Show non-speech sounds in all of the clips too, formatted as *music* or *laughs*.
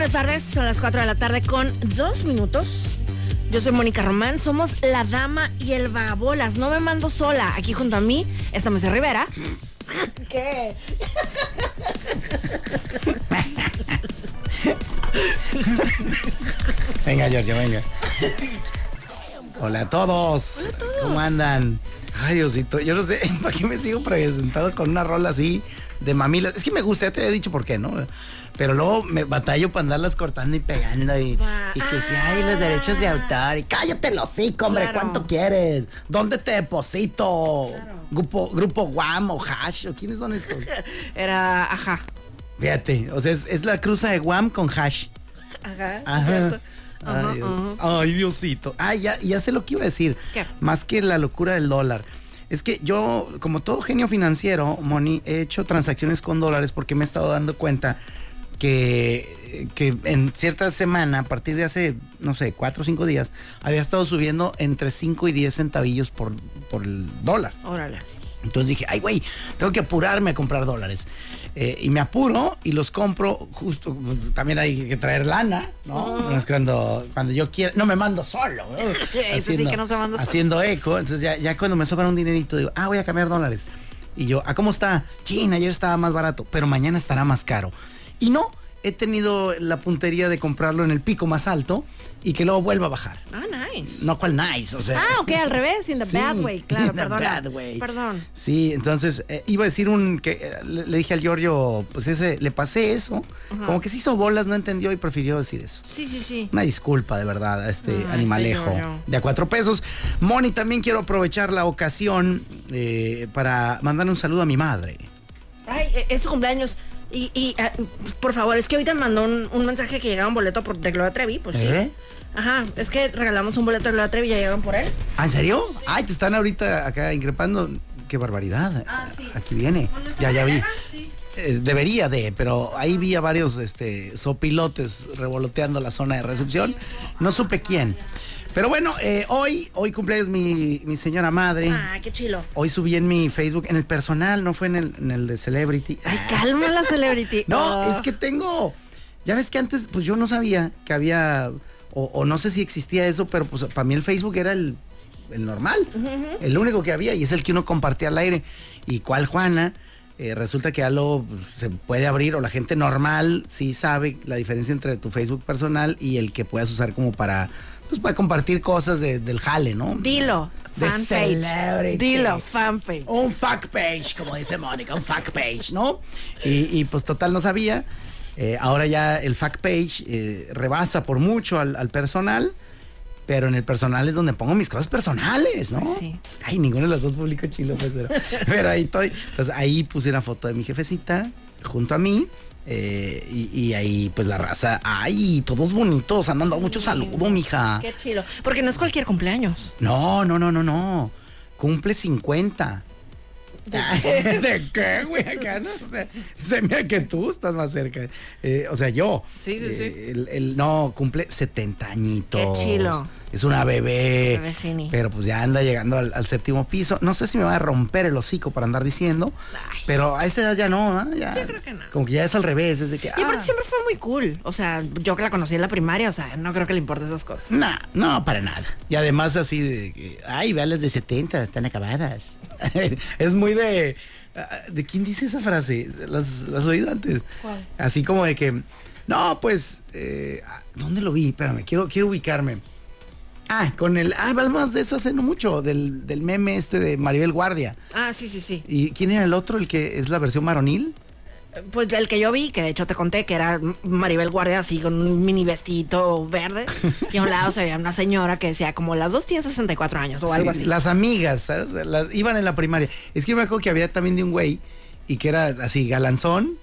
Buenas tardes, son las 4 de la tarde con dos minutos. Yo soy Mónica Román, somos la dama y el vagabolas. No me mando sola. Aquí junto a mí está Moisés Rivera. ¿Qué? *laughs* Venga, Giorgio, venga. Hola a todos. ¿Cómo andan? Ay, Diosito, yo no sé, *laughs* ¿para qué me sigo presentando con una rola así de mamilas? Es que me gusta, ya te había dicho por qué, ¿no? Pero luego me batallo para andarlas cortando y pegando y, y que si hay los derechos de autor. Y cállate los hocico, hombre, Claro. ¿cuánto quieres? ¿Dónde te deposito? Grupo, grupo Guam o Hash, ¿o quiénes son estos? *laughs* Era, ajá. Fíjate, o sea, es, es la cruza de Guam con Hash. Ajá. Ajá. Ay, Dios. Ay, Diosito. Ay, ya, ya sé lo que iba a decir. ¿Qué? Más que la locura del dólar. Es que yo, como todo genio financiero, Moni, he hecho transacciones con dólares porque me he estado dando cuenta que, que en cierta semana, a partir de hace, no sé, cuatro o cinco días, había estado subiendo entre 5 y 10 centavillos por, por el dólar. Órale. Entonces dije, ay, güey, tengo que apurarme a comprar dólares. Eh, y me apuro y los compro justo, también hay que traer lana, ¿no? No es cuando, cuando yo quiero, no me mando solo, ¿no? *laughs* Ese sí que no se manda solo. Haciendo eco, entonces ya, ya cuando me sobra un dinerito digo, ah, voy a cambiar dólares. Y yo, ¿a cómo está? China, ayer estaba más barato, pero mañana estará más caro. Y no, he tenido la puntería de comprarlo en el pico más alto y que luego vuelva a bajar. Ah, nice. No, cual nice, o sea. Ah, ok, al revés, in the *laughs* Sí, bad way, claro, in the perdona. bad way. Perdón. Sí, entonces eh, iba a decir un que eh, le, le dije al Giorgio, pues ese, le pasé eso, como que se hizo bolas, no entendió y prefirió decir eso. Sí, sí, sí. Una disculpa de verdad a este Ah, este animalejo Giorgio. de a cuatro pesos. Moni, también quiero aprovechar la ocasión eh, para mandarle un saludo a mi madre. Ay, es su cumpleaños. Y, y ah, por favor, es que ahorita me mandó un, un mensaje que llegaba un boleto por, de Gloria Trevi, pues ¿Eh? sí. Ajá, es que regalamos un boleto de Gloria Trevi y ya llegaron por él. ¿Ah, en serio? Ay, te están ahorita acá increpando. Qué barbaridad. Ah, sí. Aquí viene. Ya, ya vi. Eh, debería de, pero ahí vi a varios este, sopilotes revoloteando la zona de recepción. No supe quién. Pero bueno, eh, hoy, hoy cumpleaños mi, mi señora madre. Ah, qué chilo. Hoy subí en mi Facebook, en el personal, no fue en el, en el de Celebrity. Ay, calma la celebrity. *laughs* No, Oh. es que tengo. Ya ves que antes, pues yo no sabía que había. O, o no sé si existía eso, pero pues para mí el Facebook era el, el normal. El único que había y es el que uno compartía al aire. ¿Y cuál Juana? Eh, resulta que ya lo se puede abrir o la gente normal sí sabe la diferencia entre tu Facebook personal y el que puedas usar como para pues para compartir cosas de- del jale, ¿no? Dilo, De fanpage. celebrity. Dilo, fanpage. Un fuck page, como dice Mónica, un fuck page, ¿no? Y, y, pues total no sabía. Eh, ahora ya el fuck page eh, rebasa por mucho al, al personal, pero en el personal es donde pongo mis cosas personales, ¿no? Sí. Ay, ninguno de los dos publico chilo, pues, pero, *laughs* pero ahí estoy. Entonces ahí puse una foto de mi jefecita junto a mí. Eh, y, y ahí pues la raza, ay, todos bonitos, han mandado mucho saludo, mija. Qué chilo. Porque no es cualquier cumpleaños. No, no, no, no, no. Cumple 50. *laughs* ¿De qué, güey? Acá, ¿no? O sea, se hace que tú estás más cerca. Eh, o sea, yo. Sí, sí, sí. Eh, El, el- no, cumple 70 añitos. Qué chilo. Es una bebé. Bebecini. Pero pues ya anda llegando al, al séptimo piso. No sé si me va a romper el hocico para andar diciendo. Ay. Pero a esa edad ya no, ¿ah? Ya, Yo creo que no. Como que ya es al revés. Es de que. Y aparte ah, siempre fue muy cool. O sea, yo que la conocí en la primaria, o sea, no creo que le importe esas cosas. No, no, para nada. Y además así de que, ay, veales de 70, están acabadas. *laughs* es muy de... ah, ¿De quién dice esa frase? Las, las oído antes. ¿Cuál? Así como de que, no, pues, eh, ¿dónde lo vi? Espérame, quiero, quiero ubicarme. Ah, con el... Ah, hablamos de eso hace no mucho, del, del meme este de Maribel Guardia. Ah, sí, sí, sí. ¿Y quién era el otro, el que es la versión varonil? Pues el que yo vi, que de hecho te conté que era Maribel Guardia así con un mini vestidito verde. Y a un lado se veía una señora que decía como las dos tienen 64 años o algo Sí, así. Las amigas, ¿sabes? Las- iban en la primaria. Es que yo me acuerdo que había también de un güey y que era así galanzón,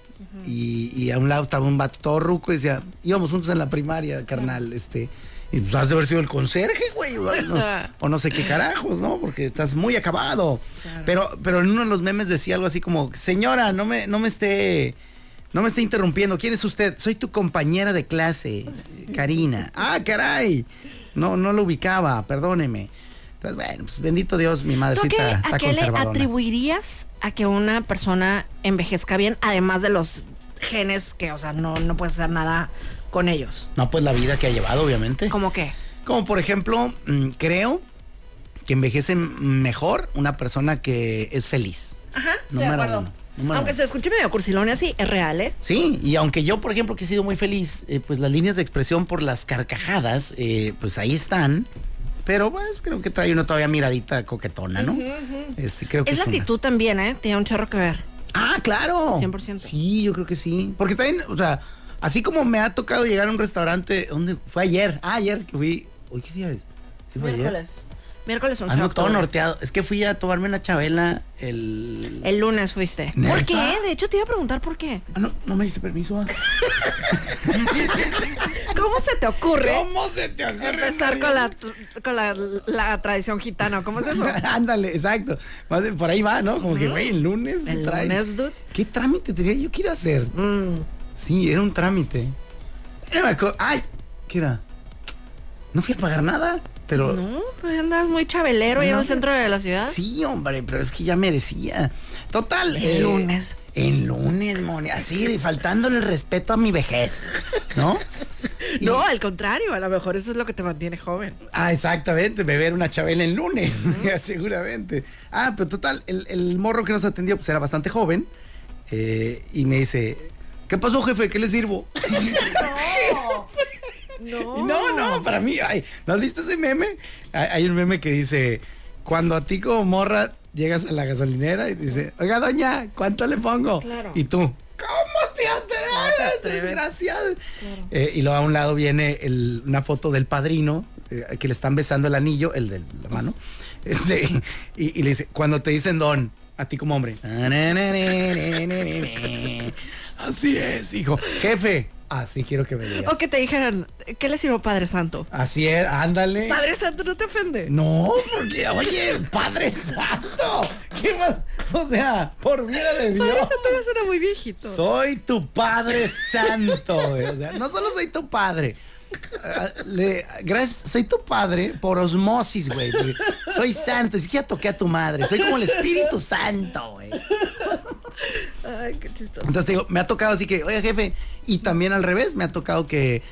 y, y a un lado estaba un vato todo ruco y decía, íbamos juntos en la primaria, carnal, este. Y pues has de haber sido el conserje, güey. O no, *laughs* o no sé qué carajos, ¿no? Porque estás muy acabado. Pero, pero en uno de los memes decía algo así como, señora, no me, no me esté. No me esté interrumpiendo. ¿Quién es usted? Soy tu compañera de clase, Karina. *laughs* Ah, caray. No, no lo ubicaba, perdóneme. Entonces, bueno, pues bendito Dios, mi ¿Tú a madrecita qué, a qué le atribuirías a que una persona envejezca bien, además de los genes que, o sea, no, no puedes hacer nada con ellos? No, pues la vida que ha llevado, obviamente. ¿Cómo qué? Como por ejemplo, mm, creo que envejece mejor una persona que es feliz. Ajá, estoy de acuerdo. uno, Aunque se escuche medio cursilón así, es real, ¿eh? Sí, y aunque yo, por ejemplo, que he sido muy feliz, eh, pues las líneas de expresión por las carcajadas, eh, pues ahí están. Pero pues creo que trae uno todavía miradita coquetona, ¿no? Este, creo que Es la una. actitud también, ¿eh? Tiene un chorro que ver. Ah, claro. 100%. Sí, yo creo que sí. Porque también, o sea, así como me ha tocado llegar a un restaurante, ¿dónde fue ayer? Ah, ayer que fui. Uy, ¿qué día es? ¿Sí fue ayer? Miércoles. Miércoles 11 de Ando todo octubre. norteado. Es que fui a tomarme una chabela el. El lunes fuiste. ¿Neta? ¿Por qué? De hecho, te iba a preguntar por qué. Ah, no, no me diste permiso. ah. *laughs* ¿Cómo se te ocurre ¿Cómo se te ocurre? empezar con la, con la, la tradición gitana? ¿Cómo es eso? *laughs* Ándale, exacto. Por ahí va, ¿no? Como que, güey, el lunes. ¿qué El traes? lunes, dude. ¿Qué trámite tenía yo que ir a hacer? Mm. Sí, era un trámite. Era Ay, ¿qué era? No fui a pagar nada, pero. No, pues andabas muy chabelero ahí en el centro de la ciudad. Sí, hombre, pero es que ya merecía. Total. El eh, lunes. El lunes, Moni. Así, faltándole el respeto a mi vejez. ¿No? *laughs* Y- No, al contrario, a lo mejor eso es lo que te mantiene joven. Ah, exactamente, beber una chabela en lunes, *laughs* seguramente. Ah, pero total, el, el morro que nos atendió pues era bastante joven eh, y me dice, ¿qué pasó jefe? ¿Qué le sirvo? No. *laughs* No, no, para mí, ay, ¿no has visto ese meme? Hay, hay un meme que dice, cuando a ti como morra llegas a la gasolinera y dice, oiga doña, ¿cuánto le pongo? Claro. Y tú, ¿cómo te atreves, desgraciado? Eh, y luego a un lado viene el- una foto del padrino, eh, que le están besando el anillo, el de la mano, este, y, y le dice, cuando te dicen don, a ti como hombre. Así es, hijo. Jefe, así quiero que me digas. O que te dijeran, ¿qué le sirvo Padre Santo? Así es, ándale. Padre Santo no te ofende. No, porque, oye, Padre Santo, ¿qué más? O sea, por vida de Dios. Padre Santo ya suena muy viejito. Soy tu Padre Santo, güey. O sea, no solo soy tu padre. ah, le- gracias, soy tu padre por osmosis, güey. Soy santo, ni siquiera toqué a tu madre. Soy como el Espíritu Santo, güey. Ay, qué chistoso. Entonces te digo, me ha tocado así que, oye, jefe, y también al revés, me ha tocado que. ¡Eh,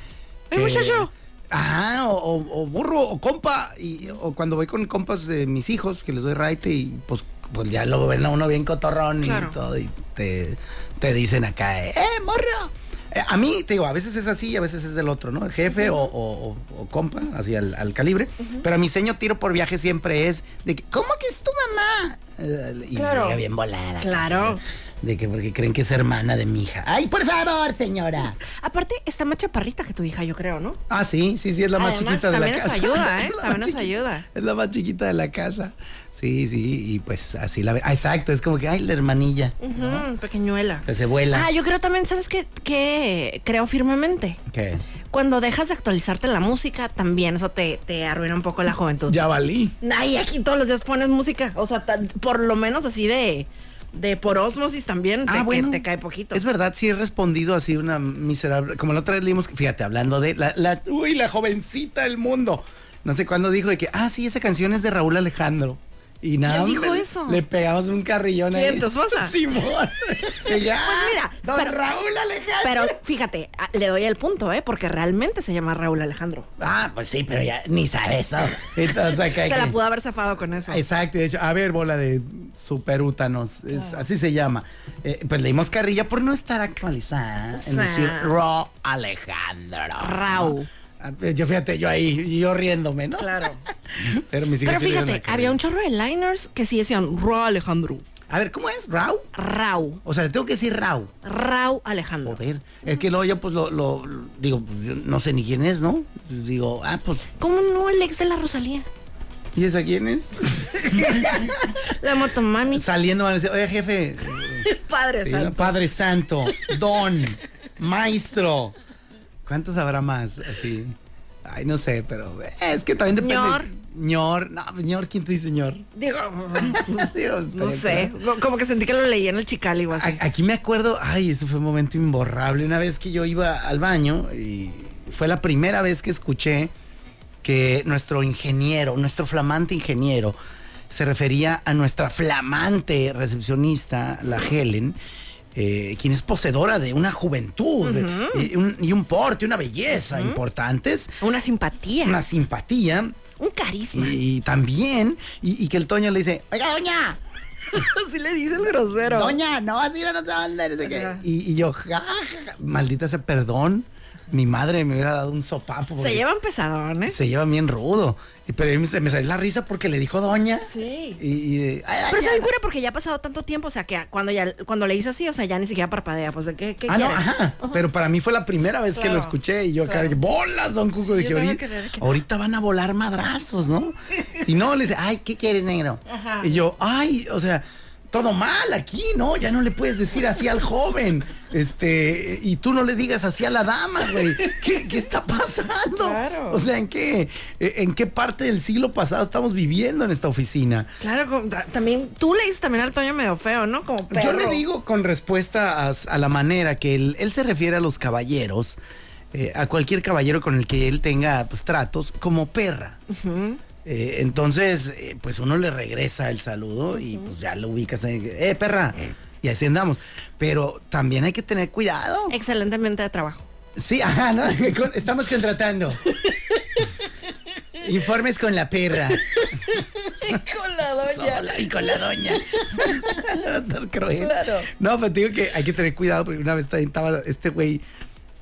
que- muchacho! Ajá, o, o- o burro, o compa, y, o cuando voy con compas de mis hijos, que les doy raite, y pues, pues ya lo ven a uno bien cotorrón Claro. y todo, y te, te dicen acá, ¡eh, morro! Eh, a mí, te digo, a veces es así y a veces es del otro, ¿no? Jefe o, o- o- o compa, así al, al calibre. Pero mi seño tiro por viaje siempre es de que, ¿cómo que es tu mamá? Eh, y Claro. llega bien volada. Claro. De que porque creen que es hermana de mi hija. ¡Ay, por favor, señora! Aparte, está más chaparrita que tu hija, yo creo, ¿no? Ah, sí, sí, sí, es la más chiquita de la también nos casa. ayuda, *laughs* ¿eh? También nos ayuda. Es la más chiquita de la casa. Sí, sí, y pues así la ve. Ah, exacto, es como que, ay, la hermanilla. Ujú, pequeñuela. Que se vuela. Ah, yo creo también, ¿sabes qué? Que creo firmemente. ¿Qué? Cuando dejas de actualizarte la música, también eso te, te arruina un poco la juventud. Ya valí. Ay, aquí todos los días pones música. O sea, por lo menos así de, de por osmosis también te, Ah, bueno. te cae poquito. Es verdad, sí he respondido así una miserable. Como la otra vez leímos, fíjate, hablando de la, la- uy, la jovencita del mundo. No sé cuándo dijo de que, ah, sí, esa canción es de Raúl Alejandro. Y nada, ¿Quién dijo hombre, eso? Le pegamos un carrillón ¿Quién, ahí. tu esposa? *laughs* Simón. *laughs* pues mira, don pero- Raúl Alejandro. Pero fíjate, le doy el punto, ¿eh? Porque realmente se llama Raúl Alejandro. Ah, pues sí, pero ya ni sabe eso. *laughs* Entonces, acá Se la pudo haber zafado con eso. Exacto, de hecho, a ver, bola de superútanos, es, así se llama. Eh, pues leímos carrilla por no estar actualizada en Sí. decir Raw Alejandro. Rau. Ah, Yo fíjate, yo ahí, yo riéndome, ¿no? Claro. *laughs* Pero mis hijos Pero fíjate, había un chorro de liners que sí decían Raúl Alejandro. A ver, ¿cómo es? ¿Rau? Rau. O sea, le tengo que decir Rau. Raúl Alejandro. Joder. Es que luego yo, pues, lo, lo- lo- digo, pues, no sé ni quién es, ¿no? Pues, digo, ah, pues, ¿Cómo no el ex de la Rosalía? ¿y esa quién es? *laughs* La motomami. Saliendo van a decir, oye, jefe, *laughs* Padre Sí, santo. Padre Santo, Don, Maestro. ¿Cuántos habrá más? Así. Ay, no sé, pero es que también depende. Ñor. Ñor. No, ñor, ¿quién te dice ñor? Digo, *laughs* Digo, no sé. Como que sentí que lo leí en el así. A- Aquí me acuerdo, ay, ese fue un momento imborrable. Una vez que yo iba al baño y fue la primera vez que escuché que nuestro ingeniero, nuestro flamante ingeniero, se refería a nuestra flamante recepcionista, la Helen, eh, quien es poseedora de una juventud y, un, y un porte, una belleza importantes, Una simpatía. una simpatía Un carisma. y, también, y, y que el Toño le dice, oiga, doña, *laughs* Así le dice el grosero. Doña, no vas a ir a no sé dónde, no sé qué. Y, y yo, ja, maldita sea, perdón. Mi madre me hubiera dado un sopapo. Se llevan pesadones. Se lleva bien rudo. Y- Pero a mí se me salió la risa porque le dijo doña. Sí. Y, y, ay, Pero está bien cura porque ya ha pasado tanto tiempo, o sea, que cuando ya cuando le hizo así, o sea, ya ni siquiera parpadea, pues de qué, qué Ah, no, ajá. Pero para mí fue la primera vez que lo escuché y yo acá claro. de bolas, don Cuco. Sí, dije, ahorita, que ahorita van a volar madrazos, ¿no? *laughs* Y no, le dice, ay, ¿qué quieres, negro? Ajá. Y yo, ay, o sea, todo mal aquí, ¿no? Ya no le puedes decir así al joven. Este, y tú no le digas así a la dama, güey. ¿Qué, qué está pasando? Claro. O sea, ¿en qué, en qué parte del siglo pasado estamos viviendo en esta oficina? Claro, también tú le dices también al Toño medio feo, ¿no? Como perro. Yo le digo con respuesta a, a la manera que él, él se refiere a los caballeros, eh, a cualquier caballero con el que él tenga pues, tratos, como perra. Eh, entonces, eh, pues uno le regresa el saludo y pues ya lo ubicas, ahí, eh, perra, y así andamos. Pero también hay que tener cuidado. Excelentemente de trabajo. Sí, ajá, ¿no? *laughs* Estamos contratando. Informes con la perra. *laughs* Con la Sola y con la doña. *laughs* Claro. No, pero te digo que hay que tener cuidado porque una vez estaba este güey.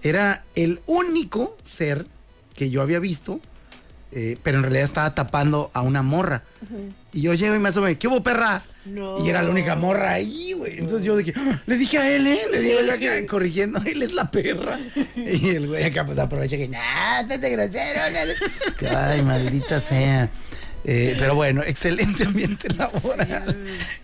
Era el único ser que yo había visto, eh, pero en realidad estaba tapando a una morra. Y yo llego y me asomé, ¿qué hubo, perra? No. Y era la única morra ahí, güey. Entonces yo dije, "Ah", le dije a él, ¿eh? Le dije yo acá, corrigiendo, él es la perra. Y el güey acá pues aprovecha que, nah, vete grosero. no". *laughs* Ay, maldita sea. Eh, pero bueno, excelente ambiente laboral.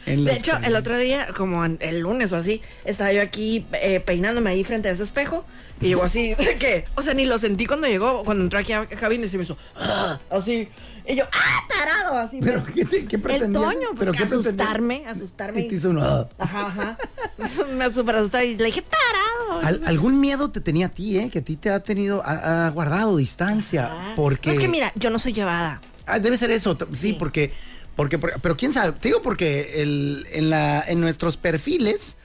en De hecho, el otro día, como el lunes o así, estaba yo aquí eh, peinándome ahí frente a ese espejo y llegó así, *laughs* ¿qué? O sea, ni lo sentí cuando llegó, cuando entró aquí a cabina y se me hizo, "Ah", así. Y yo, ¡ah, tarado! Así. ¿Pero qué, te- qué el? Toño, pues ¿Pero que asustarme, asustarme. Y te hizo uno, "Ah". Ajá, ajá. me super asustó y le dije, tarado. Al- algún miedo te tenía a ti, ¿eh? Que a ti te ha tenido, ha, ha guardado distancia. Ah. Porque. No, es que mira, yo no soy llevada. Ah, debe ser eso, sí, Sí. porque, porque, porque- pero quién sabe, te digo porque el, en, la, en nuestros perfiles,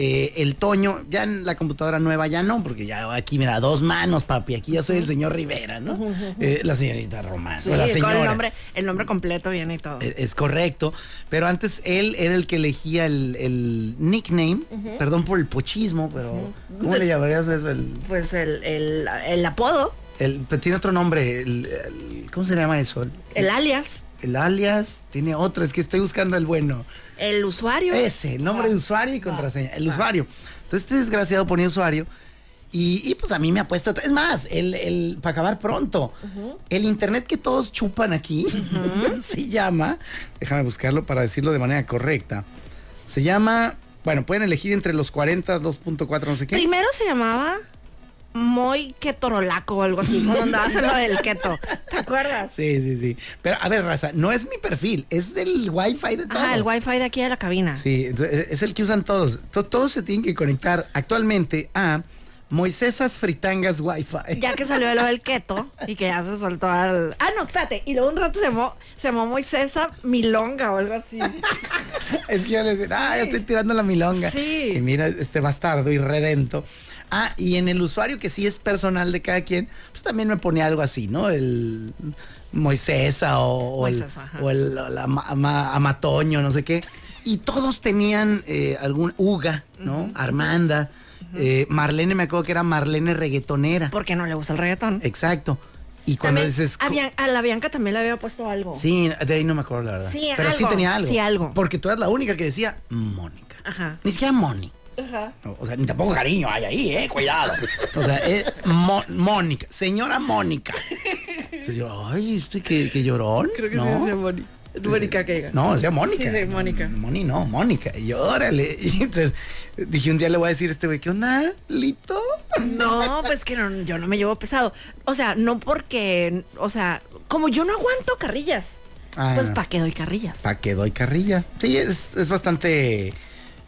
eh, el Toño, ya en la computadora nueva ya no, porque ya aquí, mira, dos manos, papi, aquí ya soy el señor Rivera, ¿no? Eh, la señorita Román, Sí, con el nombre, el nombre completo viene y todo. Es, es correcto, pero antes él era el que elegía el, el nickname, perdón por el pochismo, pero ¿cómo le llamarías eso? El, Pues el, el, el apodo, el- tiene otro nombre, el- el- ¿cómo se llama eso? El, alias, el alias, tiene otro, es que estoy buscando el bueno. el usuario. Ese, el nombre de usuario y contraseña. El usuario. Entonces este desgraciado ponía usuario. Y, y, pues a mí me ha puesto. Es más, el, el, para acabar pronto, el internet que todos chupan aquí *laughs* se llama. Déjame buscarlo para decirlo de manera correcta. Se llama. Bueno, pueden elegir entre los 40, 2.4, no sé qué. Primero se llamaba Moy Ketorolaco o algo así, cuando andabas en lo del keto. ¿Te acuerdas? Sí, sí, sí. Pero a ver, raza, no es mi perfil, es del wifi de todos. Ah, el wifi de aquí de la cabina. Sí, entonces, es el que usan todos. To- Todos se tienen que conectar actualmente a Moisésas Fritangas Wi-Fi. Ya que salió lo del keto y que ya se soltó al. Ah, no, espérate. Y luego un rato se llamó, se llamó Moisesa Milonga o algo así. *laughs* Es que yo les decía, ah, ya estoy tirando la milonga. Sí. Y mira, este bastardo irredento. Ah, y en el usuario que sí es personal de cada quien, pues también me pone algo así, ¿no? El Moisesa o, o el, o el la ama- ama- Amatoño, no sé qué. Y todos tenían eh, algún Uga, ¿no? Armanda. eh, Marlene, me acuerdo que era Marlene reggaetonera. Porque no le gusta el reggaetón. Exacto. Y cuando También dices. a, Bian- a la Bianca también le había puesto algo. Sí, de ahí no me acuerdo la verdad. Sí, Pero sí algo, tenía algo. sí, algo. Porque tú eras la única que decía Mónica. Ajá. Ni siquiera Moni. Ajá. No, O sea, ni tampoco cariño hay ahí, eh, cuidado. O sea, es Mo- Mónica, señora Mónica. Entonces yo, ay, ¿este qué, qué llorón? Creo que ¿No? sí decía Moni. Mónica que. No, decía Mónica. Sí, sí, Mónica. Moni no, Mónica. Y órale. *laughs* Y entonces dije un día le voy a decir a este güey, ¿qué onda, Lito? No, pues que no, yo no me llevo pesado. O sea, no porque, o sea, como yo no aguanto carrillas, Ah. pues ¿para qué doy carrillas? Pa' que doy carrilla. Sí, es, es bastante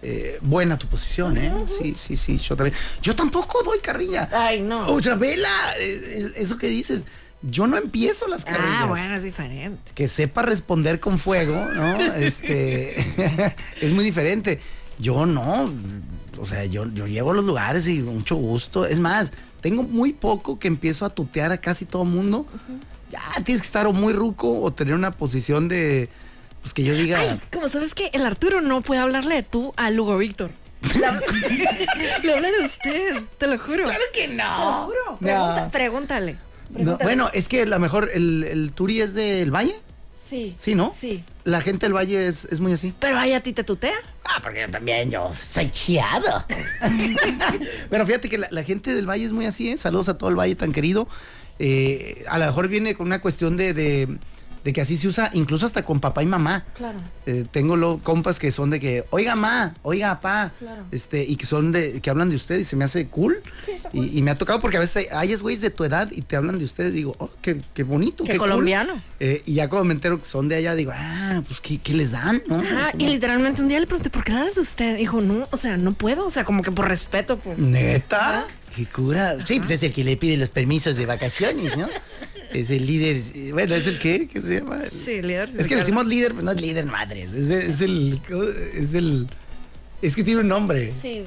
eh, buena tu posición, ¿eh? Sí, sí, sí, yo también. Yo tampoco doy carrilla. Ay, no. O sea, vela, eso que dices. Yo no empiezo las carrillas. Ah, bueno, es diferente. que sepa responder con fuego, ¿no? *laughs* Este *laughs* es muy diferente. Yo no, o sea, yo, yo llego a los lugares y mucho gusto. Es más, tengo muy poco que empiezo a tutear a casi todo mundo. Ya tienes que estar o muy ruco o tener una posición de, pues que yo diga, Ay, como sabes que el Arturo no puede hablarle de tú a Lugo Víctor. Le habla- *laughs* Le habla de usted, te lo juro. claro que Te lo no. juro. No. Pregúntale. No, bueno, es que a lo mejor el, el Turi es del Valle. sí. Sí, ¿no? Sí. La gente del Valle es, es muy así. Pero ahí a ti te tutea. Ah, porque yo también yo soy chiado. *laughs* Pero fíjate que la, la gente del Valle es muy así, ¿eh? Saludos a todo el Valle tan querido. Eh, a lo mejor viene con una cuestión de, de- de que así se usa, incluso hasta con papá y mamá. Claro. Eh, tengo lo, compas que son de que, oiga ma, oiga pa, Claro. este, y que son de, que hablan de usted y se me hace cool. Sí, está y, y me ha tocado porque a veces hay, hay güeyes de tu edad y te hablan de ustedes, digo, oh, qué, qué bonito. Qué cool". colombiano. Eh, y ya cuando me entero que son de allá, digo, ah, pues ¿qué, qué les dan? ¿no? Ajá, y literalmente un día le pregunté, ¿por qué hablas de usted? Dijo, no, o sea, no puedo, o sea, como que por respeto, pues. ¿Neta? ¿Qué cura? Sí, pues es el que le pide los permisos de vacaciones, ¿no? *laughs* es el líder, bueno, es el que, ¿qué se llama? Sí, líder. Es que le decimos líder, pero no es líder madres, es, es el, es el, es que tiene un nombre, Sí.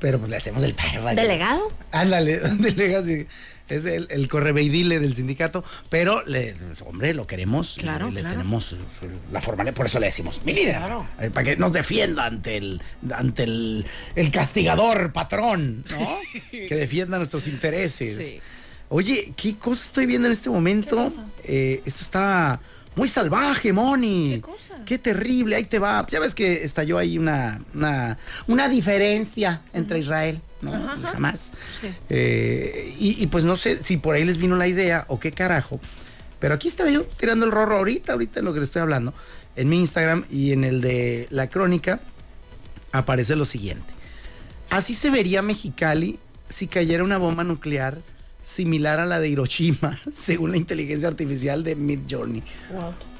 pero pues le hacemos el perro. ¿Delegado? Ándale, *laughs* delega, sí. Es el, el correveidile del sindicato, pero, le, hombre, lo queremos. Claro, Le claro. tenemos la forma, por eso le decimos, mi líder. Claro. eh, Para que nos defienda ante el, ante el, el castigador patrón, ¿no? *laughs* que defienda nuestros intereses. Sí. Oye, ¿qué cosa estoy viendo en este momento? Eh, esto está muy salvaje, Moni. ¿Qué cosa? Qué terrible, ahí te va. Ya ves que estalló ahí una, una, una diferencia entre Israel, ¿no? Ajá, jamás. Sí. Eh, y, y pues no sé si por ahí les vino la idea o qué carajo. Pero aquí estaba yo tirando el rorro ahorita, ahorita en lo que le estoy hablando. En mi Instagram y en el de la crónica aparece lo siguiente. Así se vería Mexicali si cayera una bomba nuclear similar a la de Hiroshima, *laughs* según la inteligencia artificial de Mid Journey.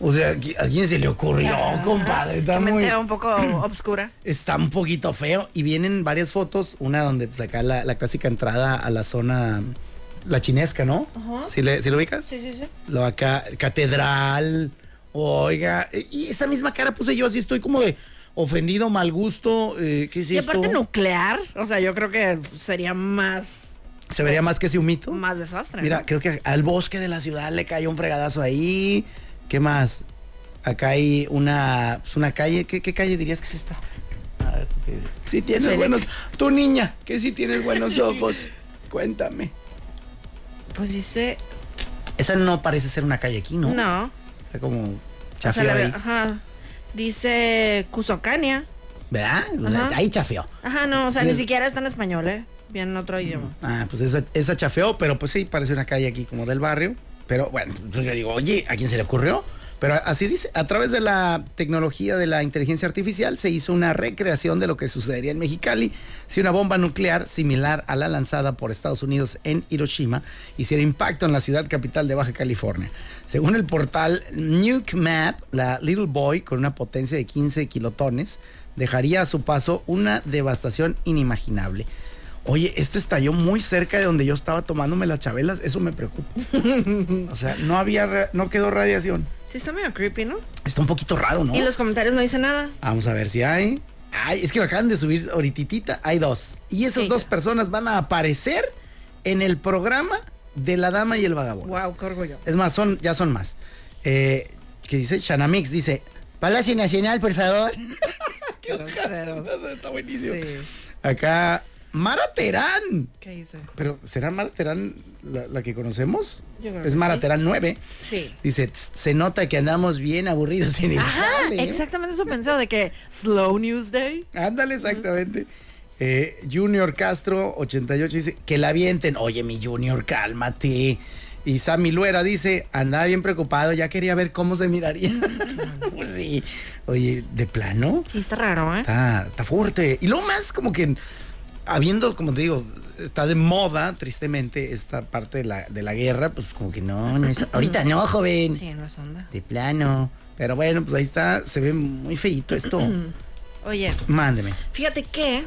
O sea, ¿a qui- ¿a quién se le ocurrió, compadre? Está muy, un poco obscura. está un poquito feo. Y vienen varias fotos, una donde pues, acá la, la clásica entrada a la zona, la chinesca, ¿no? Ajá. ¿Sí, le, sí lo ubicas? Sí, sí, sí. Lo acá, catedral, oiga, y esa misma cara puse yo, así estoy como de ofendido, mal gusto, eh, ¿qué es Y esto? aparte nuclear, o sea, yo creo que sería más, Se vería más que ese humito. más desastre. Mira, ¿no? creo que al bosque de la ciudad le cayó un fregadazo ahí. ¿Qué más? Acá hay una, pues, una calle. ¿Qué, qué calle dirías que es esta? A ver, tú qué dices. Sí tienes buenos. Tu niña, que sí tienes buenos *laughs* ojos. Cuéntame. Pues dice, Esa no parece ser una calle aquí, ¿no? no. Está como O sea, ahí. ajá. Dice Cusocania. ¿Verdad? Ajá. Ahí chafeó. Ajá, no, o sea, ni siquiera está en español, ¿eh? Bien en otro idioma. Ah, pues esa, esa chafeó, pero pues sí, parece una calle aquí como del barrio. Pero bueno, entonces yo digo, oye, ¿a quién se le ocurrió? Pero así dice, a través de la tecnología de la inteligencia artificial se hizo una recreación de lo que sucedería en Mexicali si una bomba nuclear similar a la lanzada por Estados Unidos en Hiroshima hiciera impacto en la ciudad capital de Baja California. Según el portal Nuke Map, la Little Boy con una potencia de 15 kilotones dejaría a su paso una devastación inimaginable. Oye, este estalló muy cerca de donde yo estaba tomándome las chabelas, eso me preocupa. *laughs* o sea, no había, no quedó radiación. Sí, está medio creepy, ¿no? Está un poquito raro, ¿no? Y los comentarios no dicen nada. Vamos a ver si hay. Ay, es que lo acaban de subir ahorita, hay dos. Y esas Sí. dos personas van a aparecer en el programa de La Dama y el Vagabundo. Wow, qué orgullo. Es más, son, ya son más. Eh, que dice Shanamix, dice, Palacio Nacional, por favor. *laughs* Qué. *laughs* Está buenísimo. Sí. Acá, Mara Terán. ¿Qué dice? Pero, ¿será Mara Terán la, la que conocemos? Yo creo es que Mara sí. Terán 9. Sí. Dice, "Tss, se nota que andamos bien aburridos en el Ajá, jale, ¿eh?". exactamente eso pensado de que Slow News Day. Ándale, exactamente. Eh, Junior Castro, 88, dice, que la avienten. Oye, mi Junior, cálmate. Y Sammy Luera dice, andaba bien preocupado, ya quería ver cómo se miraría. *laughs* pues sí. Oye, ¿de plano? Sí, está raro, ¿eh? Está, está fuerte. Y luego más como que, habiendo, como te digo, está de moda, tristemente, esta parte de la, de la guerra, pues como que no, no es, ahorita no, joven. Sí, no es onda. De plano. Pero bueno, pues ahí está, se ve muy feito esto. *clears throat* Oye, Mándeme. fíjate que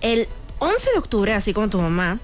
el 11 de octubre, así como tu mamá,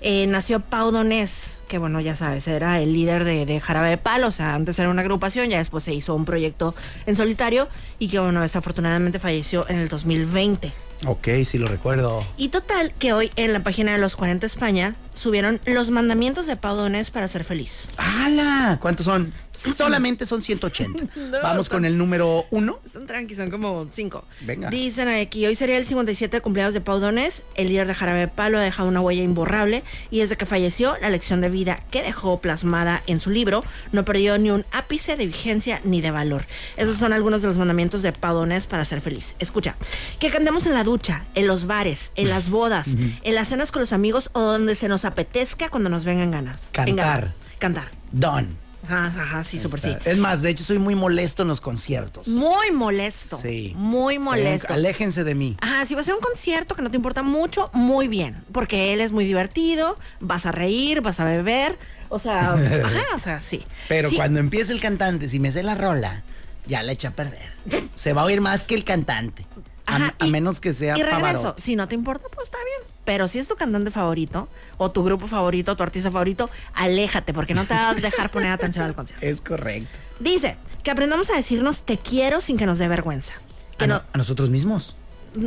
eh, nació Pau Donés, que bueno, ya sabes, era el líder de, de Jarabe de Palo, o sea, antes era una agrupación, ya después se hizo un proyecto en solitario y que bueno, desafortunadamente falleció en el 2020. Ok, sí lo recuerdo. Y total, que hoy en la página de los 40 España subieron los mandamientos de Pau Donés para ser feliz. ¡Hala! ¿Cuántos son? Solamente son 180. *laughs* No, Vamos con el número uno. Están tranqui, son como cinco. Venga. Dicen aquí, hoy sería el 57 cumpleaños de Pau Donés. El líder de Jarabe Palo ha dejado una huella imborrable y desde que falleció, la lección de vida que dejó plasmada en su libro no perdió ni un ápice de vigencia ni de valor. Esos son algunos de los mandamientos de Pau Donés para ser feliz. Escucha, que cantemos en la ducha, en los bares, en las *laughs* bodas, en las cenas con los amigos o donde se nos apetezca cuando nos vengan ganas. Cantar. Venga, cantar. Don. Ajá, ajá, sí, súper sí. Es más, de hecho, soy muy molesto en los conciertos. Muy molesto. Sí. Muy molesto. Aléjense de mí. Ajá, si va a un concierto que no te importa mucho, muy bien. Porque él es muy divertido, vas a reír, vas a beber. O sea, *laughs* ajá, o sea, sí. Pero Sí, cuando empiece el cantante, si me sé la rola, ya la echa a perder. *laughs* Se va a oír más que el cantante. A, ajá, a y- menos que sea Y regreso, si no te importa, pues está bien. Pero si es tu cantante favorito, o tu grupo favorito, tu artista favorito, aléjate, porque no te va a dejar poner atención al concierto. Es correcto. Dice que aprendamos a decirnos te quiero sin que nos dé vergüenza. Que ¿A, no, a nosotros mismos?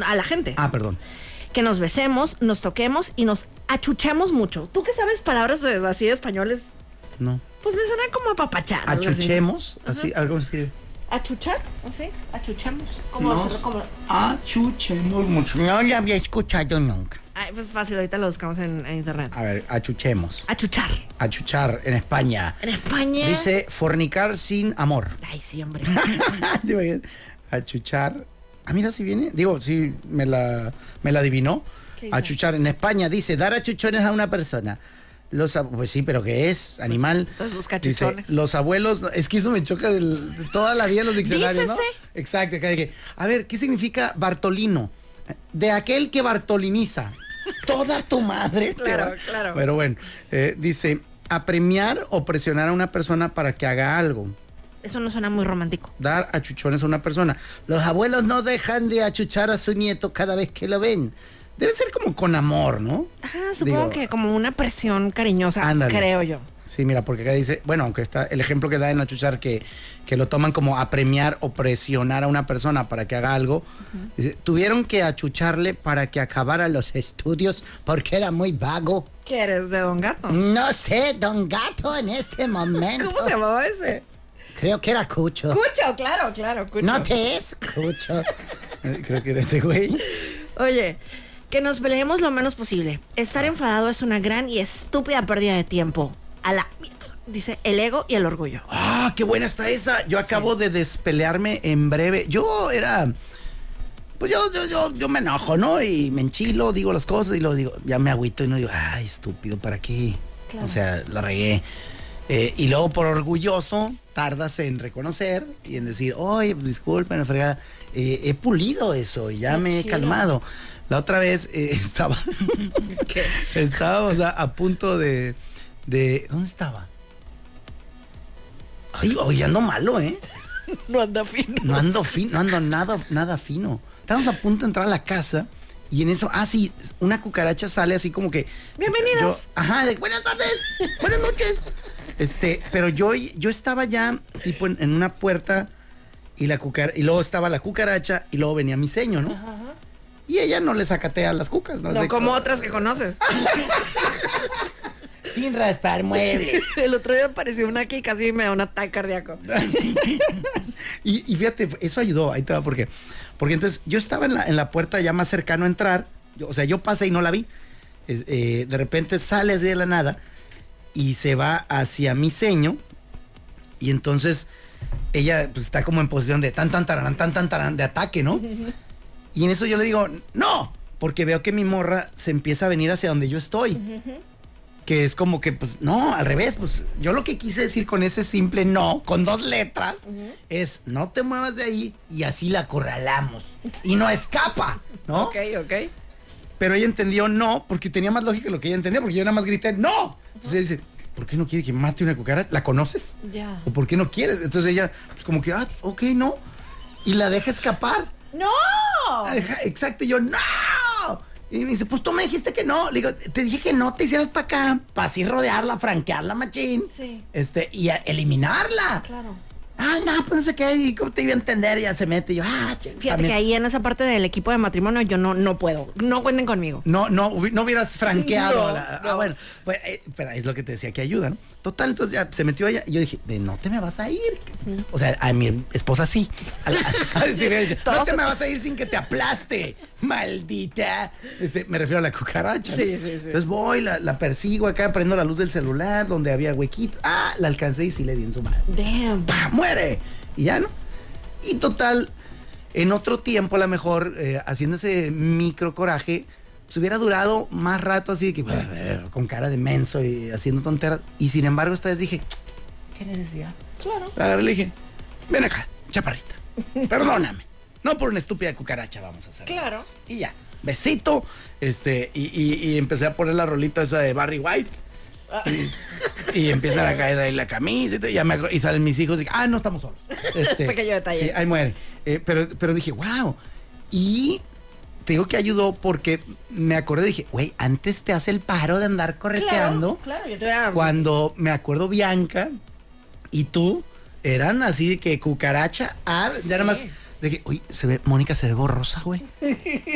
a la gente. Ah, perdón. que nos besemos, nos toquemos y nos achuchemos mucho. ¿Tú que sabes palabras de- así de españoles? No. Pues me suena como apapachar. algo así. Achuchemos. Así, a ver cómo se escribe. ¿Achuchar? ¿Cómo? No. se- cómo? Achuchemos mucho. No la había escuchado nunca. Ay, pues fácil, ahorita lo buscamos en, en internet. A ver, achuchemos. Achuchar. Achuchar en España. En España. Dice fornicar sin amor. Ay, sí, hombre. *laughs* ¿Te imaginas? Achuchar. Ah, mira si viene. Digo, sí, me la, me la adivinó. Achuchar. En España dice dar achuchones a una persona. Los, pues sí, pero ¿qué es? Animal. entonces busca Dice, los abuelos, es que eso me choca del- de toda la vida en los diccionarios, ¿no? Exacto, acá dije, a ver, ¿qué significa Bartolino? De aquel que bartoliniza. *laughs* Toda tu madre. Claro, claro. Pero bueno, eh, dice, apremiar o presionar a una persona para que haga algo Eso no suena muy romántico. dar achuchones a una persona. Los abuelos no dejan de achuchar a su nieto cada vez que lo ven. Debe ser como con amor, ¿no? Ajá, supongo Digo, que como una presión cariñosa, Ándale. creo yo. Sí, mira, porque acá dice, bueno, aunque está el ejemplo que da en achuchar que, que lo toman como apremiar o presionar a una persona para que haga algo. dice, tuvieron que achucharle para que acabara los estudios porque era muy vago. ¿Qué eres de Don Gato? No sé, don Gato en este momento. ¿Cómo se llamaba ese? Creo que era Cucho. Cucho, claro, claro, Cucho. No te escucho. *laughs* Creo que era ese güey. Oye, que nos peleemos lo menos posible. Estar enfadado es una gran y estúpida pérdida de tiempo. A la dice el ego y el orgullo. Ah, qué buena está esa. Yo acabo de despelearme en breve. Yo era. Pues yo, yo, yo, yo me enojo, ¿no? Y me enchilo, digo las cosas y luego digo, ya me agüito y no digo, ay, estúpido, ¿para qué? Claro. O sea, la regué. Eh, y luego por orgulloso tardas en reconocer y en decir, oye, disculpen, fregada. Eh, he pulido eso y ya Qué me he chido. calmado. La otra vez eh, *laughs* estaba. Estábamos a, a punto de, de. ¿Dónde estaba? Ay, hoy ando malo, ¿eh? *laughs* No anda fino. No ando fino, no ando nada, nada fino. Estábamos a punto de entrar a la casa y en eso, ah, sí, una cucaracha sale así como que. Bienvenidos. yo- ajá, de, buenas tardes, *laughs* buenas noches. Este, pero yo, yo estaba ya, tipo, en, en una puerta y la cucar y luego estaba la cucaracha y luego venía mi seño, ¿no? Y ella no le sacatea las cucas, ¿no? No como otras que conoces. *laughs* Sin raspar muebles. *laughs* El otro día apareció una que casi me da un ataque cardíaco. *laughs* y, y fíjate, eso ayudó, ahí te va, porque, porque entonces yo estaba en la, en la puerta ya más cercano a entrar, yo- o sea, yo pasé y no la vi. Es- eh, de repente sale así de la nada y se va hacia mi seño y entonces ella pues, está como en posición de tan tan tararán, tan tan tarán, de ataque, ¿no? Y en eso yo le digo, no, porque veo que mi morra se empieza a venir hacia donde yo estoy. que es como que, pues, no, al revés, pues, yo lo que quise decir con ese simple no, con dos letras, es no te muevas de ahí y así la acorralamos. Y no escapa, ¿no? Ok, ok. Pero ella entendió no, porque tenía más lógica lo que ella entendía, porque yo nada más grité no. Entonces ella dice, ¿por qué no quiere que mate una cucaracha? ¿La conoces? Ya. ¿O por qué no quieres? Entonces ella, pues como que, ah, ok, no. Y la deja escapar. ¡No! Deja- exacto, y yo, no. Y me dice, pues tú me dijiste que no. Le digo, te dije que no te hicieras para acá, para así rodearla, franquearla, machín. Sí. Este, y eliminarla. Claro. Ah, no, pues no sé qué, y cómo te iba a entender, ya se mete. Y yo, ah, che, Fíjate también. que ahí en esa parte del equipo de matrimonio yo no, no puedo. No cuenten conmigo. No, no, no hubieras franqueado. No, a la- no. Ah, bueno, pues, eh, pero es lo que te decía que ayuda, ¿no? Total, entonces ya se metió ella y yo dije, de no te me vas a ir. O sea, a mi esposa sí. *laughs* A la- a decir, me dice, no te me vas a ir sin que te aplaste, maldita. Este, me refiero a la cucaracha. ¿no? Sí, sí, sí. Entonces voy, la, la persigo acá, prendo la luz del celular donde había huequito. Ah, la alcancé y sí le di en su madre. Damn. ¡Pah! ¡Muere! Y ya, ¿no? Y total, en otro tiempo, a lo mejor, eh, haciendo ese micro coraje, se hubiera durado más rato así de que con cara de menso y haciendo tonteras. Y sin embargo, esta vez dije, ¿qué necesidad? Claro. Agarré y le dije, ven acá, chaparrita, *laughs* perdóname. No por una estúpida cucaracha vamos a hacer. Claro. Y ya, besito. Este, y, y- y empecé a poner la rolita esa de Barry White. Y, y empiezan a caer ahí la camisa y, todo, y ya me acuerdo- y salen mis hijos y ah, no estamos solos. *laughs* Este, Pequeño detalle. Sí, ahí muere. Eh, pero, pero dije, wow. Y te digo que ayudó porque me acordé, dije, güey, antes te hace el paro de andar correteando. Claro, claro. Yo te hubiera- Cuando me acuerdo Bianca y tú eran así de que cucaracha, ah, ya nada más de que, oye, se ve, Mónica se ve borrosa, güey.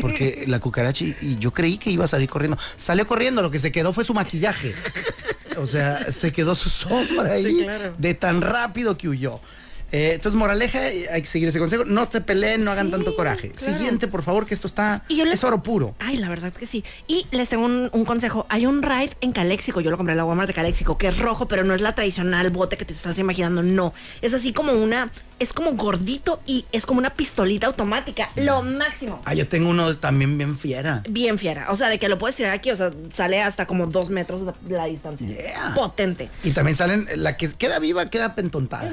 Porque la cucaracha y, y yo creí que iba a salir corriendo. Salió corriendo, lo que se quedó fue su maquillaje. O sea, se quedó su sombra ahí Sí, claro. de tan rápido que huyó. Eh, entonces, moraleja, hay que seguir ese consejo. No se peleen, no hagan Sí, tanto coraje. claro. Siguiente, por favor, que esto está. Y yo les- Es oro puro. Ay, la verdad que sí. Y les tengo un, un consejo. Hay un ride en Caléxico. Yo lo compré en la Walmart de Caléxico, que es rojo, pero no es la tradicional bote que te estás imaginando. No. Es así como una. Es como gordito y es como una pistolita automática. Lo máximo. Ah, yo tengo uno también bien fiera. Bien fiera. O sea, de que lo puedes tirar aquí. O sea, sale hasta como dos metros de la distancia. Yeah. Potente. Y también salen, la que queda viva queda pentontada.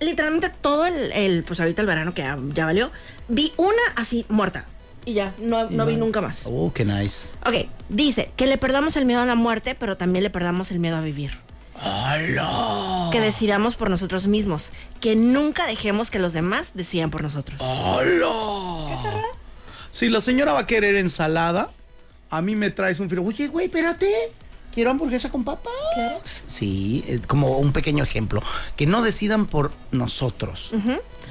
Literalmente todo el, el- Pues ahorita el verano que ya, ya valió. Vi una así muerta. Y ya. No, no vi nunca más. Oh, qué nice. Ok, dice que le perdamos el miedo a la muerte, pero también le perdamos el miedo a vivir. ¡Hala! Que decidamos por nosotros mismos. Que nunca dejemos que los demás decidan por nosotros. ¡Hala! Si la señora va a querer ensalada, a mí me traes un filo. Oye, güey, espérate. Quiero hamburguesa con papas. Sí, eh, como un pequeño ejemplo. Que no decidan por nosotros.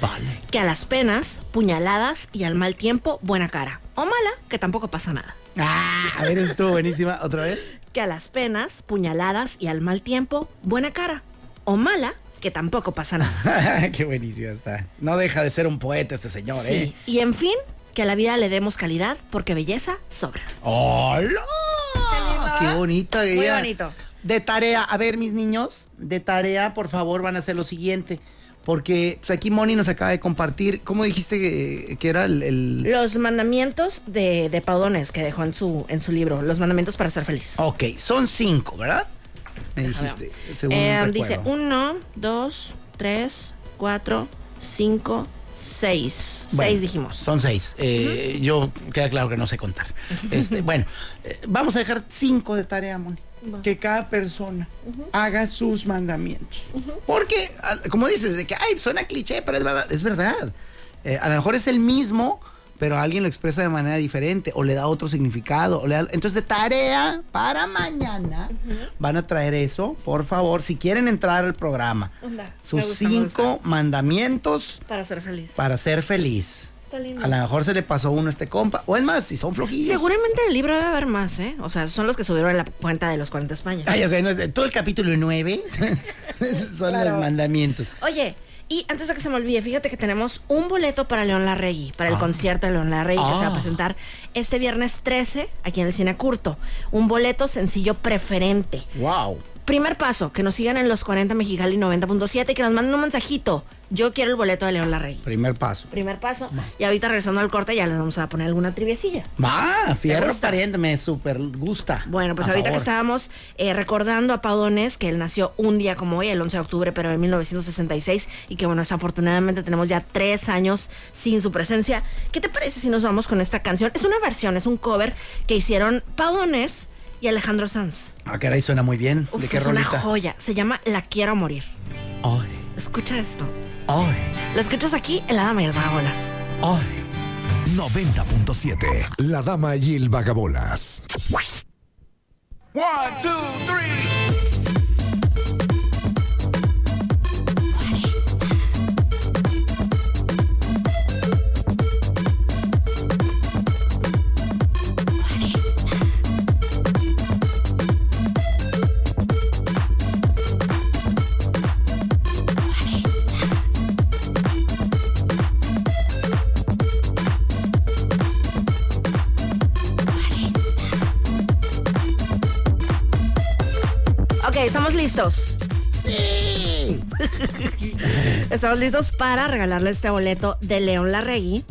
Vale. Que a las penas, puñaladas y al mal tiempo, buena cara. O mala, que tampoco pasa nada. Ah, a ver, estuvo buenísima. ¿Otra vez? Que a las penas, puñaladas y al mal tiempo, buena cara. O mala, que tampoco pasa nada. *laughs* qué buenísima está. No deja de ser un poeta este señor, Sí. ¿eh? Y en fin, que a la vida le demos calidad porque belleza sobra. ¡Hola! ¡Qué bonita! Muy ella. bonito. De tarea, a ver, mis niños, de tarea, por favor, van a hacer lo siguiente. Porque pues, aquí Moni nos acaba de compartir, ¿cómo dijiste que, que era el, el- Los mandamientos de, de Paudones que dejó en su, en su libro. Los mandamientos para ser feliz. Ok, son cinco, ¿verdad? Me dijiste, según Eh, recuerdo. dice uno, dos, tres, cuatro, cinco, seis. Bueno, seis dijimos. Son seis. Eh, Yo queda claro que no sé contar. *laughs* Este, bueno, eh, vamos a dejar cinco de tarea, Moni. Que cada persona haga sus mandamientos. Porque, como dices, de que, ay, suena cliché, pero es verdad. Es verdad. Eh, a lo mejor es el mismo, pero alguien lo expresa de manera diferente o le da otro significado. o le da- entonces, de tarea para mañana van a traer eso, por favor, si quieren entrar al programa. Onda, Sus gusta, cinco mandamientos Para ser feliz. para ser feliz. Está lindo. A lo mejor se le pasó uno a este compa. O es más, si son flojillos. Seguramente en el libro debe haber más, ¿eh? O sea, son los que subieron a la cuenta de los 40 España. Sé, no es- todo el capítulo 9 *laughs* son Claro. los mandamientos. Oye, y antes de que se me olvide, fíjate que tenemos un boleto para León Larregui, para el concierto de León Larregui que se va Ah. a presentar este viernes 13 aquí en el Cine Curto. Un boleto sencillo preferente. Wow. Primer paso, que nos sigan en los 40 Mexicali 90.7 y que nos manden un mensajito. Yo quiero el boleto de León Larregui. Primer paso. Primer paso. Y ahorita regresando al corte ya les vamos a poner alguna triviecilla. Va, fierro pariente, me súper gusta. Bueno, pues A ahorita que estábamos eh, recordando a Pau Donés, que él nació un día como hoy, el 11 de octubre, pero de 1966, y que bueno, desafortunadamente tenemos ya tres años sin su presencia. ¿Qué te parece si nos vamos con esta canción? Es una versión, es un cover que hicieron Pau Donés y Alejandro Sanz. Ah, caray, suena muy bien. Uf, ¿De qué es una joya. Se llama La Quiero Morir. Ay, Escucha esto. Ay, Lo escuchas aquí en La Dama y el Vagabolas. ay. 90.7. La dama y el vagabolas. One, two, listos. Sí. estamos listos para regalarle este boleto de León Larregui,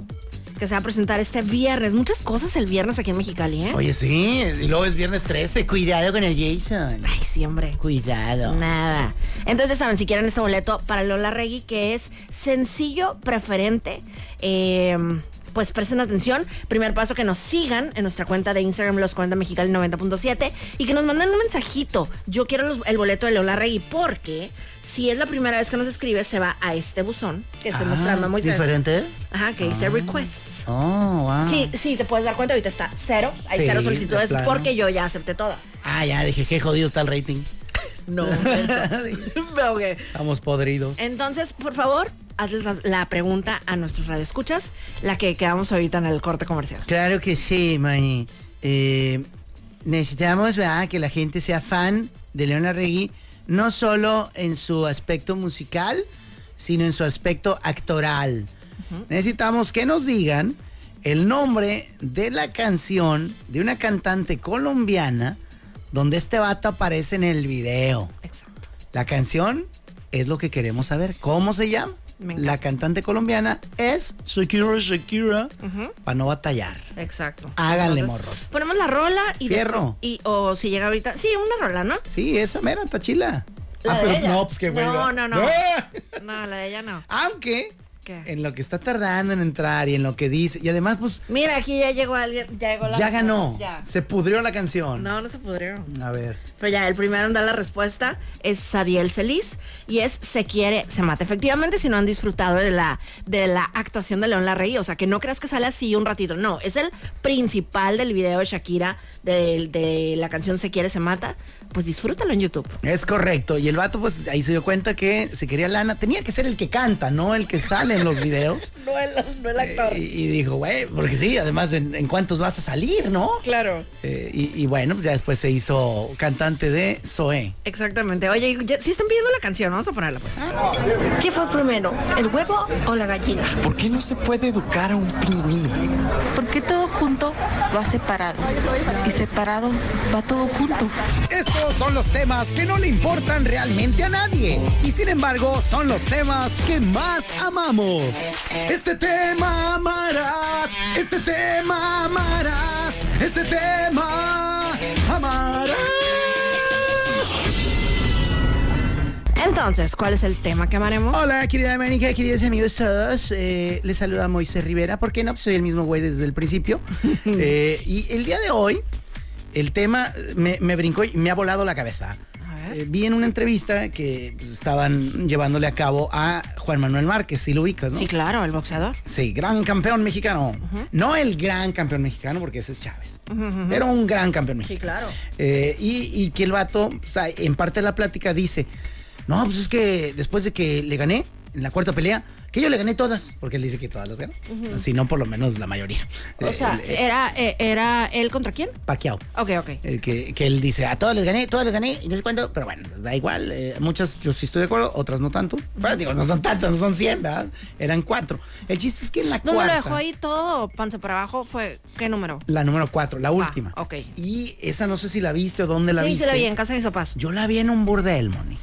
que se va a presentar este viernes. Muchas cosas el viernes aquí en Mexicali, ¿eh? Oye, sí, y luego es viernes 13. Cuidado con el Jason. Ay, siempre. Cuidado. Nada. Entonces, ya saben, si quieren este boleto para León Larregui, que es sencillo, preferente, eh, pues presten atención. Primer paso, que nos sigan en nuestra cuenta de Instagram, los 40 Mexicali 90.7, y que nos manden un mensajito. Yo quiero los- el boleto de León Larregui, porque si es la primera vez que nos escribe, se va a este buzón que estoy Ah, mostrando muy ¿Diferente? Ajá, que dice requests. Oh, wow. Sí, sí, te puedes dar cuenta, ahorita está cero, hay Sí, cero de solicitudes porque yo ya acepté todas. Ah, ya, dije, qué jodido está el rating. No, *laughs* *laughs* ok. Estamos podridos. Entonces, por favor, hazles la, la pregunta a nuestros radioescuchas, la que quedamos ahorita en el corte comercial. Claro que sí, Mani. Eh, necesitamos ¿verdad? que la gente sea fan de Leona Regui, no solo en su aspecto musical, sino en su aspecto actoral. Necesitamos que nos digan el nombre de la canción de una cantante colombiana donde este vato aparece en el video. Exacto. La canción es lo que queremos saber. ¿Cómo se llama? La cantante colombiana es Shakira Shakira, para no batallar. Exacto. Háganle, Entonces, morros. Ponemos la rola y Fierro. y o si llega ahorita, sí, una rola, ¿no? Sí, esa mera tachila. La ah, de pero ella. no, pues qué No, hueva. no, no. ¡Ah! *laughs* No, la de ella no. Aunque ¿Qué? en lo que está tardando en entrar y en lo que dice, y además, pues Mira, aquí ya llegó alguien, ya llegó la ya ganó. Ya. Se pudrió la canción. No, no se pudrió. A ver. Pero ya, el primero en dar la respuesta es Sadiel Celis y es Se quiere, se mata. Efectivamente, si no han disfrutado de la, de la actuación de León Larrey, o sea, que no creas que sale así un ratito, no, es el principal del video de Shakira, de, de la canción Se quiere, se mata, pues disfrútalo en YouTube. Es correcto. Y el vato, pues ahí se dio cuenta que se quería lana. Tenía que ser el que canta, no el que sale en los videos. *laughs* No el, no el actor. Y, y dijo, güey, porque sí, además, ¿en, en cuántos vas a salir, no? Claro. Eh, y, y bueno, pues ya después se hizo cantante de Zoé. Exactamente. Oye, ya- si están pidiendo la canción, vamos a ponerla pues. ¿Qué fue primero, el huevo o la gallina? ¿Por qué no se puede educar a un pingüino? Porque todo junto va separado y separado va todo junto. Estos son los temas que no le importan realmente a nadie. Y sin embargo, son los temas que más amamos. Este tema amarás. Este tema amarás. Este tema amarás. Entonces, ¿cuál es el tema que amaremos? Hola, querida América, queridos amigos todos. Eh, les saluda Moisés Rivera. ¿Por qué no? Pues soy el mismo güey desde el principio. *laughs* Eh, y el día de hoy, el tema me, me brincó y me ha volado la cabeza. Eh, vi en una entrevista que pues, estaban llevándole a cabo a Juan Manuel Márquez, si lo ubicas, ¿no? Sí, claro, el boxeador. Sí, gran campeón mexicano. No el gran campeón mexicano, porque ese es Chávez. Pero un gran campeón mexicano. claro. Eh, y, y que el vato, o sea, en parte de la plática dice, no, pues es que después de que le gané en la cuarta pelea, que yo le gané todas, porque él dice que todas las ganó. Si no, por lo menos la mayoría. O sea, el, el- era, eh, era él contra quién? Pacquiao. Ok, ok. Eh, que, que él dice, a todas les gané, todas les gané, y no sé cuánto, pero bueno, da igual. eh, muchas yo sí estoy de acuerdo, otras no tanto. Pero digo, no son tantas, no son 100, ¿verdad? Eran cuatro. El chiste es que en la ¿Dónde cuarta... lo dejó ahí todo panza para abajo? ¿Fue qué número? La número cuatro, la última. ok. Y esa no sé si la viste o dónde la sí, viste. se la vi en casa de mis papás. Yo la vi en un burdel, Moni.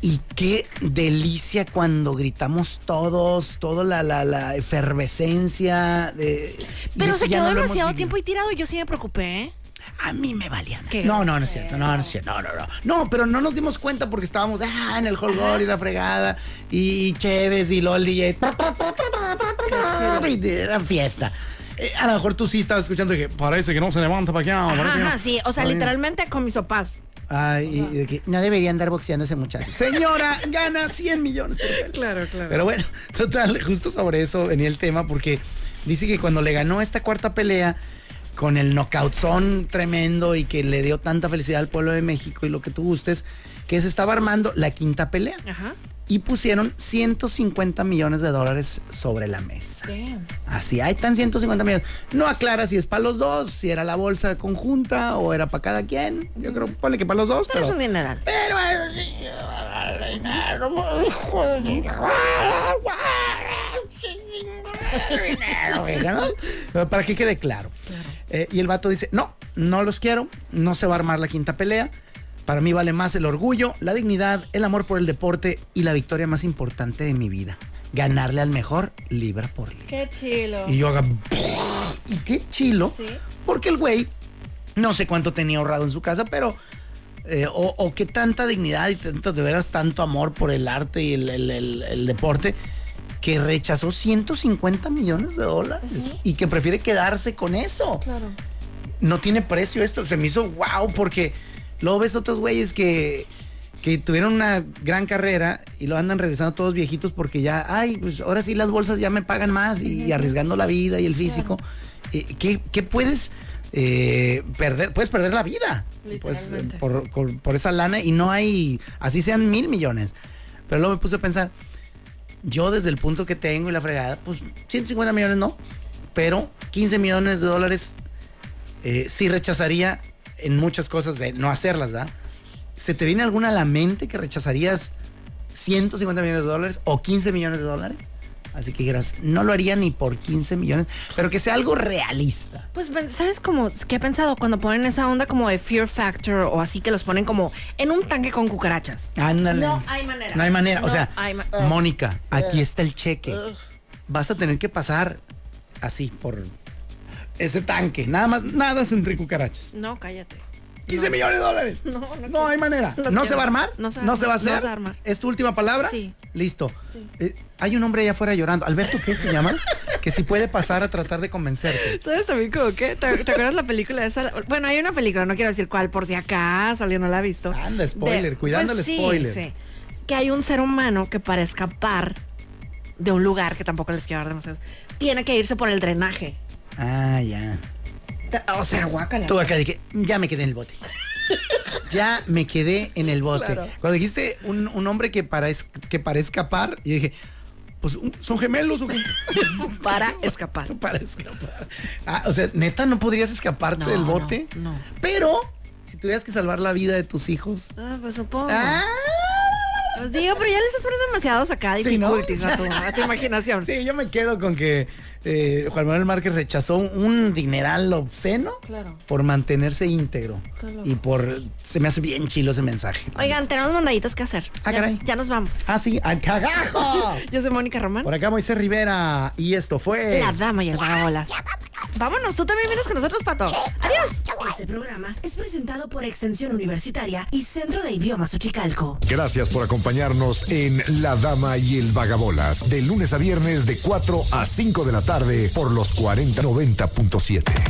Y qué delicia cuando gritamos todos, toda la, la, la efervescencia de. y Pero se quedó no demasiado tiempo ahí tirado y yo sí me preocupé, ¿eh? A mí me valía. No, no, no es cierto. No, no es cierto. No, no, no. No, pero no nos dimos cuenta porque estábamos ah, en el holgor y la fregada. Y Chévez y LOL DJ. Y Era fiesta. Eh, a lo mejor tú sí estabas escuchando y que parece que no se levanta para acá. Ajá, parece que no". ajá, sí. O sea, literalmente con mis sopas. Ay, y- de que no debería andar boxeando ese muchacho. Señora, *laughs* gana 100 millones. por. Claro, claro. Pero bueno, total, justo sobre eso venía el tema porque dice que cuando le ganó esta cuarta pelea con el knockoutzón tremendo y que le dio tanta felicidad al pueblo de México y lo que tú gustes, que se estaba armando la quinta pelea Ajá. y pusieron 150 millones de dólares sobre la mesa. Así, ahí están 150 millones. No aclara si es para los dos, si era la bolsa conjunta o era para cada quien. Yo creo, ponle que para los dos, Pero pero... es un dineral. *laughs* Pero chingada. ¿no? Para que quede claro. Eh, y el vato dice, no, no los quiero, no se va a armar la quinta pelea. Para mí vale más el orgullo, la dignidad, el amor por el deporte y la victoria más importante de mi vida. Ganarle al mejor libra por libra. Qué chilo. Y yo haga, y qué chilo. Sí. Porque el güey, no sé cuánto tenía ahorrado en su casa, pero. eh, o, o qué tanta dignidad y tanto, de veras tanto amor por el arte y el, el- el- el deporte que rechazó 150 millones de dólares y que prefiere quedarse con eso. Claro. No tiene precio esto. Se me hizo wow porque luego ves otros güeyes que, que tuvieron una gran carrera y lo andan regresando todos viejitos porque ya, ay, pues ahora sí las bolsas ya me pagan más y, y arriesgando la vida y el físico. Eh, ¿qué, qué puedes eh, perder? Puedes perder la vida pues, eh, por, por- por esa lana y no hay, así sean mil millones. Pero luego me puse a pensar, yo desde el punto que tengo y la fregada, pues 150 millones no, pero 15 millones de dólares eh, sí rechazaría en muchas cosas de no hacerlas, ¿verdad? ¿Se te viene alguna a la mente que rechazarías 150 millones de dólares o 15 millones de dólares? Así que dijeras, no lo haría ni por 15 millones, pero que sea algo realista. Pues, ¿sabes cómo? ¿Qué he pensado? Cuando ponen esa onda como de Fear Factor o así que los ponen como en un tanque con cucarachas. Ándale. No hay manera. No hay manera. o No sea, ma- Mónica, aquí está el cheque. Vas a tener que pasar así por ese tanque. Nada más, nada es entre cucarachas. No, cállate. 15 millones de dólares. No, no No hay manera. No ¿No, quiero. se va a armar? No se va a ¿No armar. se va a hacer? No se va a armar. ¿Es tu última palabra? Sí. Listo. Eh, hay un hombre allá afuera llorando. Alberto, ¿qué se llama? que si puede pasar a tratar de convencerte. ¿Sabes también como qué? ¿Te, te acuerdas la película esa? Bueno, hay una película, no quiero decir cuál, por si acaso alguien no la ha visto. Anda, spoiler, cuidando el sí, spoiler. sí. Que hay un ser humano que para escapar de un lugar, que tampoco les quiero dar demasiado, tiene que irse por el drenaje. Ah, ya. O sea, guácala. Tú acá de que ya me quedé en el bote. *laughs* Ya me quedé en el bote. Claro. Cuando dijiste un, un hombre que para, es- que para escapar, y dije, pues son gemelos o qué? *laughs* Para escapar. *laughs* para escapar. Ah, o sea, neta, no podrías escaparte No, del bote. no. Pero, si tuvieras que salvar la vida de tus hijos. Ah, pues supongo. Ah, Pues digo, pero ya le estás poniendo demasiados acá Sí, ¿no? a, tu, a tu imaginación. Sí, yo me quedo con que eh, Juan Manuel Márquez rechazó un dineral obsceno Claro. por mantenerse íntegro. Claro. Y por. Se me hace bien chilo ese mensaje. Oigan, tenemos mandaditos que hacer. Ah, ya, caray. ya nos vamos. Ah, sí, al cagajo. *laughs* Yo soy Mónica Román. Por acá Moisés Rivera. Y esto fue. La dama y el vagabolas. Vámonos, tú también vienes con nosotros, Pato. Adiós. Este programa es presentado por Extensión Universitaria y Centro de Idiomas Uchicalco. Gracias por acompañarnos en La Dama y el Vagabolas, de lunes a viernes de 4 a 5 de la tarde por los 4090.7.